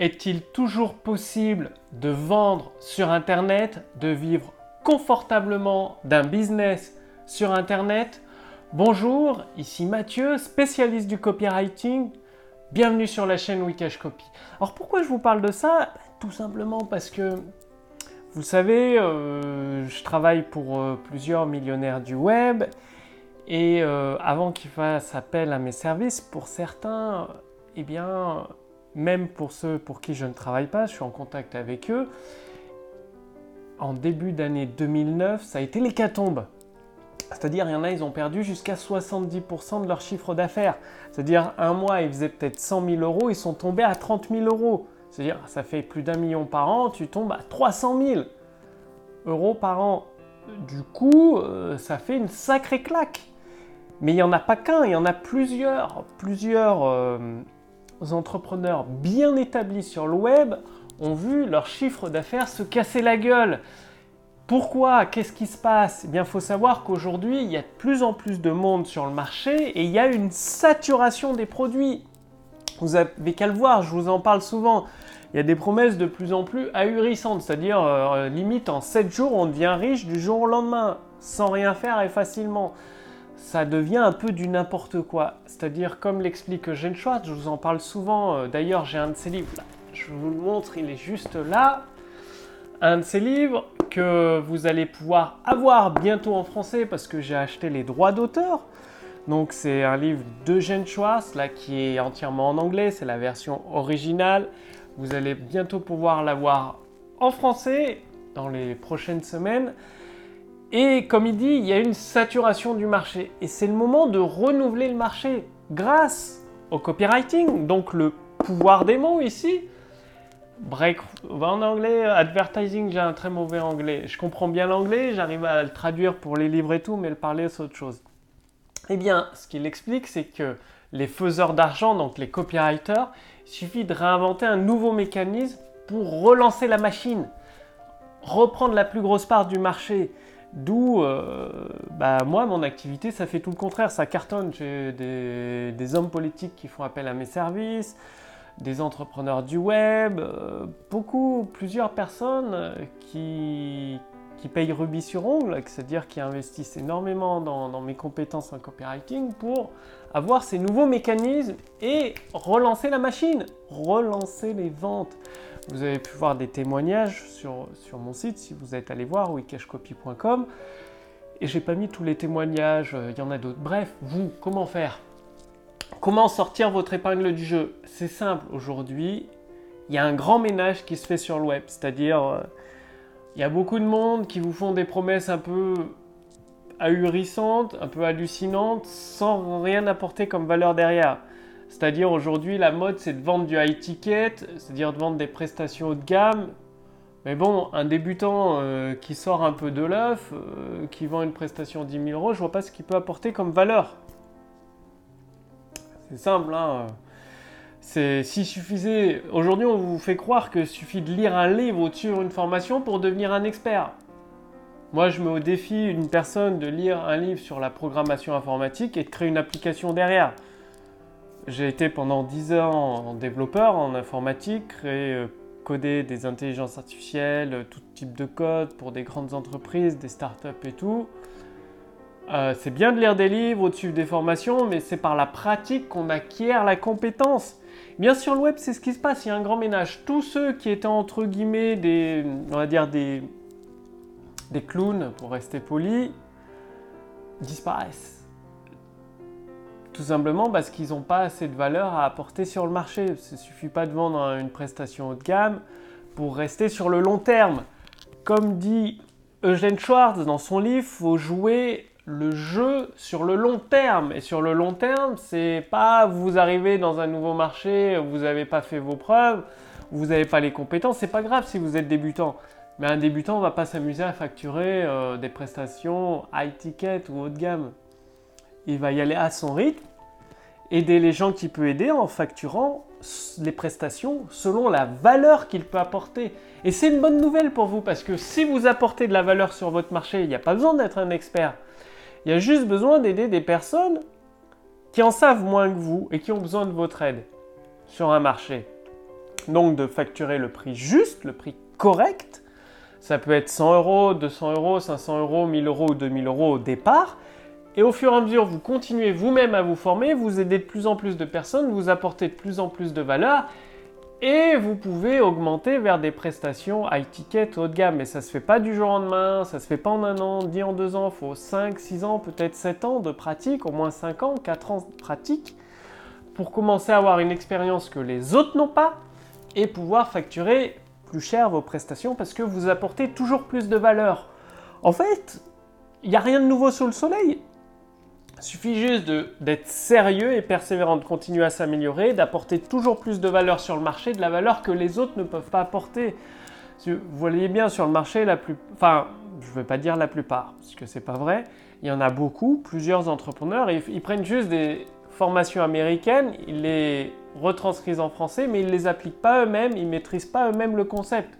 Est-il toujours possible de vendre sur Internet, de vivre confortablement d'un business sur Internet? Bonjour, ici Mathieu, spécialiste du copywriting. Bienvenue sur la chaîne Wikash Copy. Alors pourquoi je vous parle de ça? Tout simplement parce que, vous savez, euh, je travaille pour euh, plusieurs millionnaires du web et euh, avant qu'ils fassent appel à mes services, pour certains, eh bien, même pour ceux pour qui je ne travaille pas, je suis en contact avec eux. En début d'année 2009, ça a été l'hécatombe. C'est-à-dire, il y en a, ils ont perdu jusqu'à 70% de leur chiffre d'affaires. C'est-à-dire, un mois, ils faisaient peut-être 100 000 euros, ils sont tombés à 30 000 euros. C'est-à-dire, ça fait plus d'un million par an, tu tombes à 300 000 euros par an. Du coup, euh, ça fait une sacrée claque. Mais il n'y en a pas qu'un, il y en a plusieurs, plusieurs euh, entrepreneurs bien établis sur le web ont vu leur chiffre d'affaires se casser la gueule. Pourquoi? Qu'est-ce qui se passe? Eh bien, il faut savoir qu'aujourd'hui, il y a de plus en plus de monde sur le marché et il y a une saturation des produits. Vous avez qu'à le voir, je vous en parle souvent. Il y a des promesses de plus en plus ahurissantes, c'est-à-dire euh, limite en 7 jours, on devient riche du jour au lendemain, sans rien faire et facilement ça devient un peu du n'importe quoi. C'est-à-dire, comme l'explique Eugène Schwartz, je vous en parle souvent, euh, d'ailleurs j'ai un de ses livres, je vous le montre, il est juste là. Un de ses livres que vous allez pouvoir avoir bientôt en français parce que j'ai acheté les droits d'auteur. Donc c'est un livre d'Eugène Schwartz, là qui est entièrement en anglais, c'est la version originale. Vous allez bientôt pouvoir l'avoir en français dans les prochaines semaines. Et comme il dit, il y a une saturation du marché. Et c'est le moment de renouveler le marché grâce au copywriting, donc le pouvoir des mots ici. Break, en anglais, advertising, j'ai un très mauvais anglais. Je comprends bien l'anglais, j'arrive à le traduire pour les livres et tout, mais le parler, c'est autre chose. Eh bien, ce qu'il explique, c'est que les faiseurs d'argent, donc les copywriters, il suffit de réinventer un nouveau mécanisme pour relancer la machine, reprendre la plus grosse part du marché. D'où, euh, bah, moi, mon activité, ça fait tout le contraire, ça cartonne. J'ai des, hommes politiques qui font appel à mes services, des entrepreneurs du web, euh, beaucoup, plusieurs personnes euh, qui, qui payent rubis sur ongle, c'est-à-dire qui investissent énormément dans, dans, mes compétences en copywriting pour avoir ces nouveaux mécanismes et relancer la machine, relancer les ventes. Vous avez pu voir des témoignages sur, sur mon site si vous êtes allé voir wikashcopy.com. Et j'ai pas mis tous les témoignages, euh, il y en a d'autres. Bref, vous, comment faire? Comment sortir votre épingle du jeu? C'est simple, aujourd'hui, il y a un grand ménage qui se fait sur le web. C'est-à-dire, euh, il y a beaucoup de monde qui vous font des promesses un peu ahurissantes, un peu hallucinantes, sans rien apporter comme valeur derrière. C'est-à-dire aujourd'hui, la mode, c'est de vendre du high ticket, c'est-à-dire de vendre des prestations haut de gamme. Mais bon, un débutant euh, qui sort un peu de l'œuf, euh, qui vend une prestation 10 000 euros, je vois pas ce qu'il peut apporter comme valeur. C'est simple, hein. C'est s'il suffisait. Aujourd'hui, on vous fait croire qu'il suffit de lire un livre ou de suivre une formation pour devenir un expert. Moi, je mets au défi une personne de lire un livre sur la programmation informatique et de créer une application derrière. J'ai été pendant 10 ans développeur en informatique, créé, euh, coder des intelligences artificielles, euh, tout type de code pour des grandes entreprises, des startups et tout. Euh, c'est bien de lire des livres ou de suivre des formations, mais c'est par la pratique qu'on acquiert la compétence. Bien sûr, le web, c'est ce qui se passe, il y a un grand ménage. Tous ceux qui étaient entre guillemets des, on va dire des, des clowns, pour rester poli, disparaissent. Tout simplement parce qu'ils n'ont pas assez de valeur à apporter sur le marché. Il ne suffit pas de vendre une prestation haut de gamme pour rester sur le long terme. Comme dit Eugène Schwartz dans son livre, faut jouer le jeu sur le long terme. Et sur le long terme, c'est pas vous arrivez dans un nouveau marché, vous n'avez pas fait vos preuves, vous n'avez pas les compétences. C'est pas grave si vous êtes débutant. Mais un débutant ne va pas s'amuser à facturer euh, des prestations high ticket ou haut de gamme il va y aller à son rythme, aider les gens qu'il peut aider en facturant les prestations selon la valeur qu'il peut apporter. Et c'est une bonne nouvelle pour vous parce que si vous apportez de la valeur sur votre marché, il n'y a pas besoin d'être un expert. Il y a juste besoin d'aider des personnes qui en savent moins que vous et qui ont besoin de votre aide sur un marché. Donc de facturer le prix juste, le prix correct. Ça peut être 100 euros, 200 euros, 500 euros, 1000 euros ou 2000 euros au départ. Et au fur et à mesure, vous continuez vous-même à vous former, vous aidez de plus en plus de personnes, vous apportez de plus en plus de valeur et vous pouvez augmenter vers des prestations high ticket haut de gamme. Mais ça se fait pas du jour au lendemain, ça se fait pas en un an, ni en deux ans. Il faut 5, 6 ans, peut-être 7 ans de pratique, au moins 5 ans, 4 ans de pratique pour commencer à avoir une expérience que les autres n'ont pas et pouvoir facturer plus cher vos prestations parce que vous apportez toujours plus de valeur. En fait, il n'y a rien de nouveau sous le soleil. Il suffit juste d'être sérieux et persévérant, de continuer à s'améliorer, d'apporter toujours plus de valeur sur le marché, de la valeur que les autres ne peuvent pas apporter. Vous voyez bien sur le marché, la plus, enfin, je ne veux pas dire la plupart, parce que c'est pas vrai. Il y en a beaucoup, plusieurs entrepreneurs, ils prennent juste des formations américaines, ils les retranscrivent en français, mais ils ne les appliquent pas eux-mêmes, ils ne maîtrisent pas eux-mêmes le concept.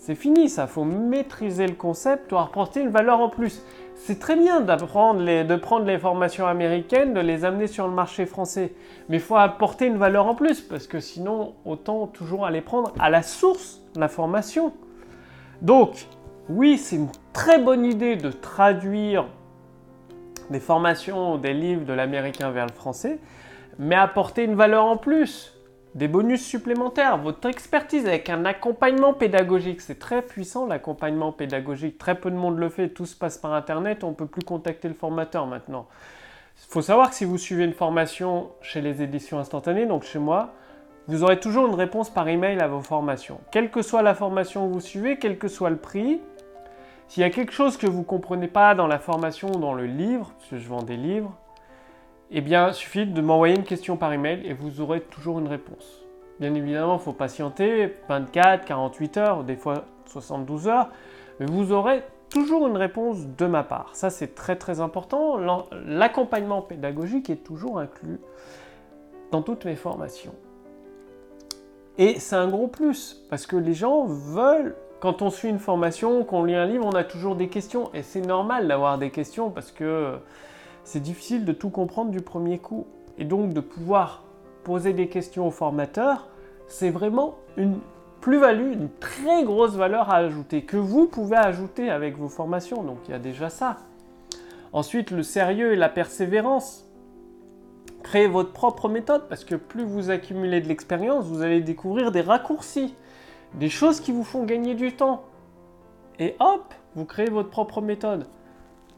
C'est fini, ça. faut maîtriser le concept pour apporter une valeur en plus. C'est très bien d'apprendre de prendre les formations américaines, de les amener sur le marché français. Mais il faut apporter une valeur en plus, parce que sinon, autant toujours aller prendre à la source la formation. Donc, oui, c'est une très bonne idée de traduire des formations, des livres de l'américain vers le français, mais apporter une valeur en plus des bonus supplémentaires, votre expertise avec un accompagnement pédagogique. C'est très puissant l'accompagnement pédagogique. Très peu de monde le fait, tout se passe par Internet, on ne peut plus contacter le formateur maintenant. Il faut savoir que si vous suivez une formation chez les éditions instantanées, donc chez moi, vous aurez toujours une réponse par email à vos formations. Quelle que soit la formation que vous suivez, quel que soit le prix, s'il y a quelque chose que vous ne comprenez pas dans la formation ou dans le livre, parce que je vends des livres, eh bien, suffit de m'envoyer une question par email et vous aurez toujours une réponse. Bien évidemment, il faut patienter 24, 48 heures, des fois 72 heures, mais vous aurez toujours une réponse de ma part. Ça, c'est très très important. L'accompagnement pédagogique est toujours inclus dans toutes mes formations. Et c'est un gros plus, parce que les gens veulent, quand on suit une formation, qu'on lit un livre, on a toujours des questions. Et c'est normal d'avoir des questions, parce que c'est difficile de tout comprendre du premier coup. Et donc de pouvoir poser des questions au formateur, c'est vraiment une plus-value, une très grosse valeur à ajouter, que vous pouvez ajouter avec vos formations. Donc il y a déjà ça. Ensuite, le sérieux et la persévérance. Créez votre propre méthode parce que plus vous accumulez de l'expérience, vous allez découvrir des raccourcis, des choses qui vous font gagner du temps. Et hop, vous créez votre propre méthode.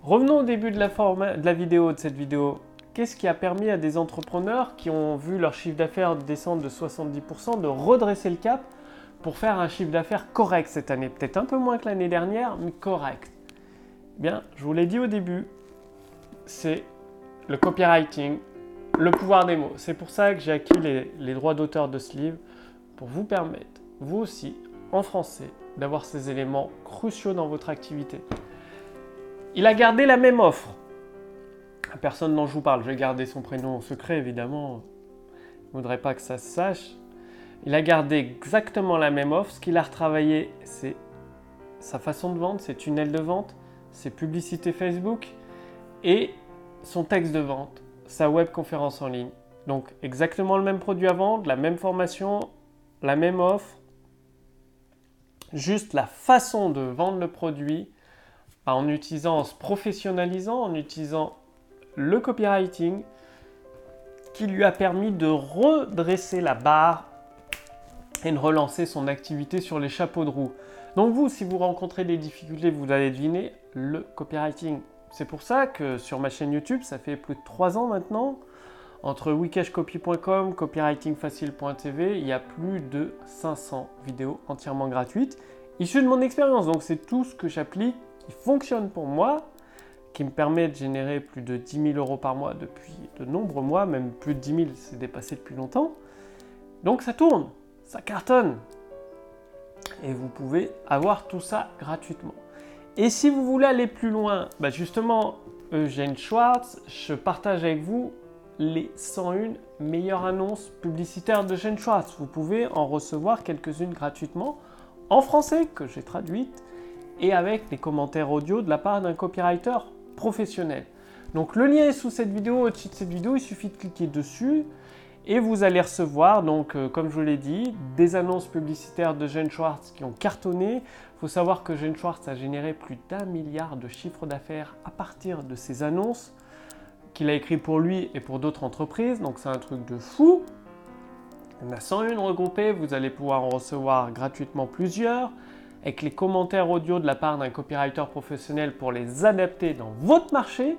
Revenons au début de la, vidéo, de cette vidéo. Qu'est-ce qui a permis à des entrepreneurs qui ont vu leur chiffre d'affaires descendre de 70% de redresser le cap pour faire un chiffre d'affaires correct cette année? Peut-être un peu moins que l'année dernière, mais correct. Bien, je vous l'ai dit au début, c'est le copywriting, le pouvoir des mots. C'est pour ça que j'ai acquis les, les droits d'auteur de ce livre, pour vous permettre, vous aussi, en français, d'avoir ces éléments cruciaux dans votre activité. Il a gardé la même offre. Personne dont je vous parle, je vais garder son prénom secret évidemment. Je ne voudrais pas que ça se sache. Il a gardé exactement la même offre. Ce qu'il a retravaillé, c'est sa façon de vendre, ses tunnels de vente, ses publicités Facebook et son texte de vente, sa web conférence en ligne. Donc exactement le même produit à vendre, la même formation, la même offre, juste la façon de vendre le produit en utilisant, en se professionnalisant, en utilisant le copywriting qui lui a permis de redresser la barre et de relancer son activité sur les chapeaux de roue. Donc vous, si vous rencontrez des difficultés, vous allez deviner le copywriting. C'est pour ça que sur ma chaîne YouTube, ça fait plus de 3 ans maintenant, entre wikashcopy.com, copywritingfacile.tv, il y a plus de 500 vidéos entièrement gratuites, issues de mon expérience. Donc c'est tout ce que j'applique qui fonctionne pour moi, qui me permet de générer plus de 10 000 euros par mois depuis de nombreux mois, même plus de 10 000, c'est dépassé depuis longtemps. Donc ça tourne, ça cartonne. Et vous pouvez avoir tout ça gratuitement. Et si vous voulez aller plus loin, bah justement, Eugène Schwartz, je partage avec vous les 101 meilleures annonces publicitaires d'Eugène Schwartz. Vous pouvez en recevoir quelques-unes gratuitement en français que j'ai traduites et avec des commentaires audio de la part d'un copywriter professionnel. Donc le lien est sous cette vidéo, au-dessus de cette vidéo, il suffit de cliquer dessus Et vous allez recevoir, donc, euh, comme je l'ai dit, des annonces publicitaires de Gene Schwartz qui ont cartonné. Il faut savoir que Gene Schwartz a généré plus d'un milliard de chiffres d'affaires à partir de ces annonces qu'il a écrit pour lui et pour d'autres entreprises. Donc c'est un truc de fou. Il y en a 101 regroupées, vous allez pouvoir en recevoir gratuitement plusieurs, avec les commentaires audio de la part d'un copywriter professionnel pour les adapter dans votre marché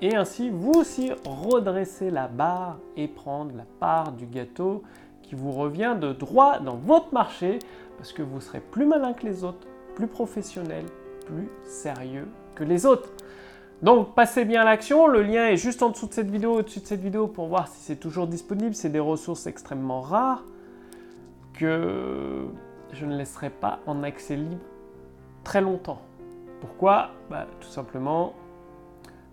et ainsi vous aussi redresser la barre et prendre la part du gâteau qui vous revient de droit dans votre marché parce que vous serez plus malin que les autres, plus professionnel, plus sérieux que les autres. Donc passez bien à l'action, le lien est juste en dessous de cette vidéo, au-dessus de cette vidéo pour voir si c'est toujours disponible, c'est des ressources extrêmement rares que je ne laisserai pas en accès libre très longtemps. Pourquoi? Bah, Tout simplement,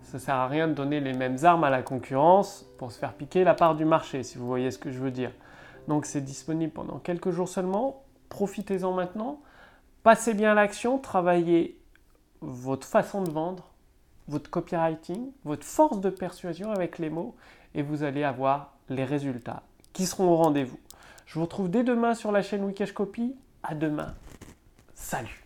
ça sert à rien de donner les mêmes armes à la concurrence pour se faire piquer la part du marché, si vous voyez ce que je veux dire. Donc c'est disponible pendant quelques jours seulement, profitez-en maintenant, passez bien l'action, travaillez votre façon de vendre, votre copywriting, votre force de persuasion avec les mots, et vous allez avoir les résultats qui seront au rendez-vous. Je vous retrouve dès demain sur la chaîne Wikesh Copy. À demain. Salut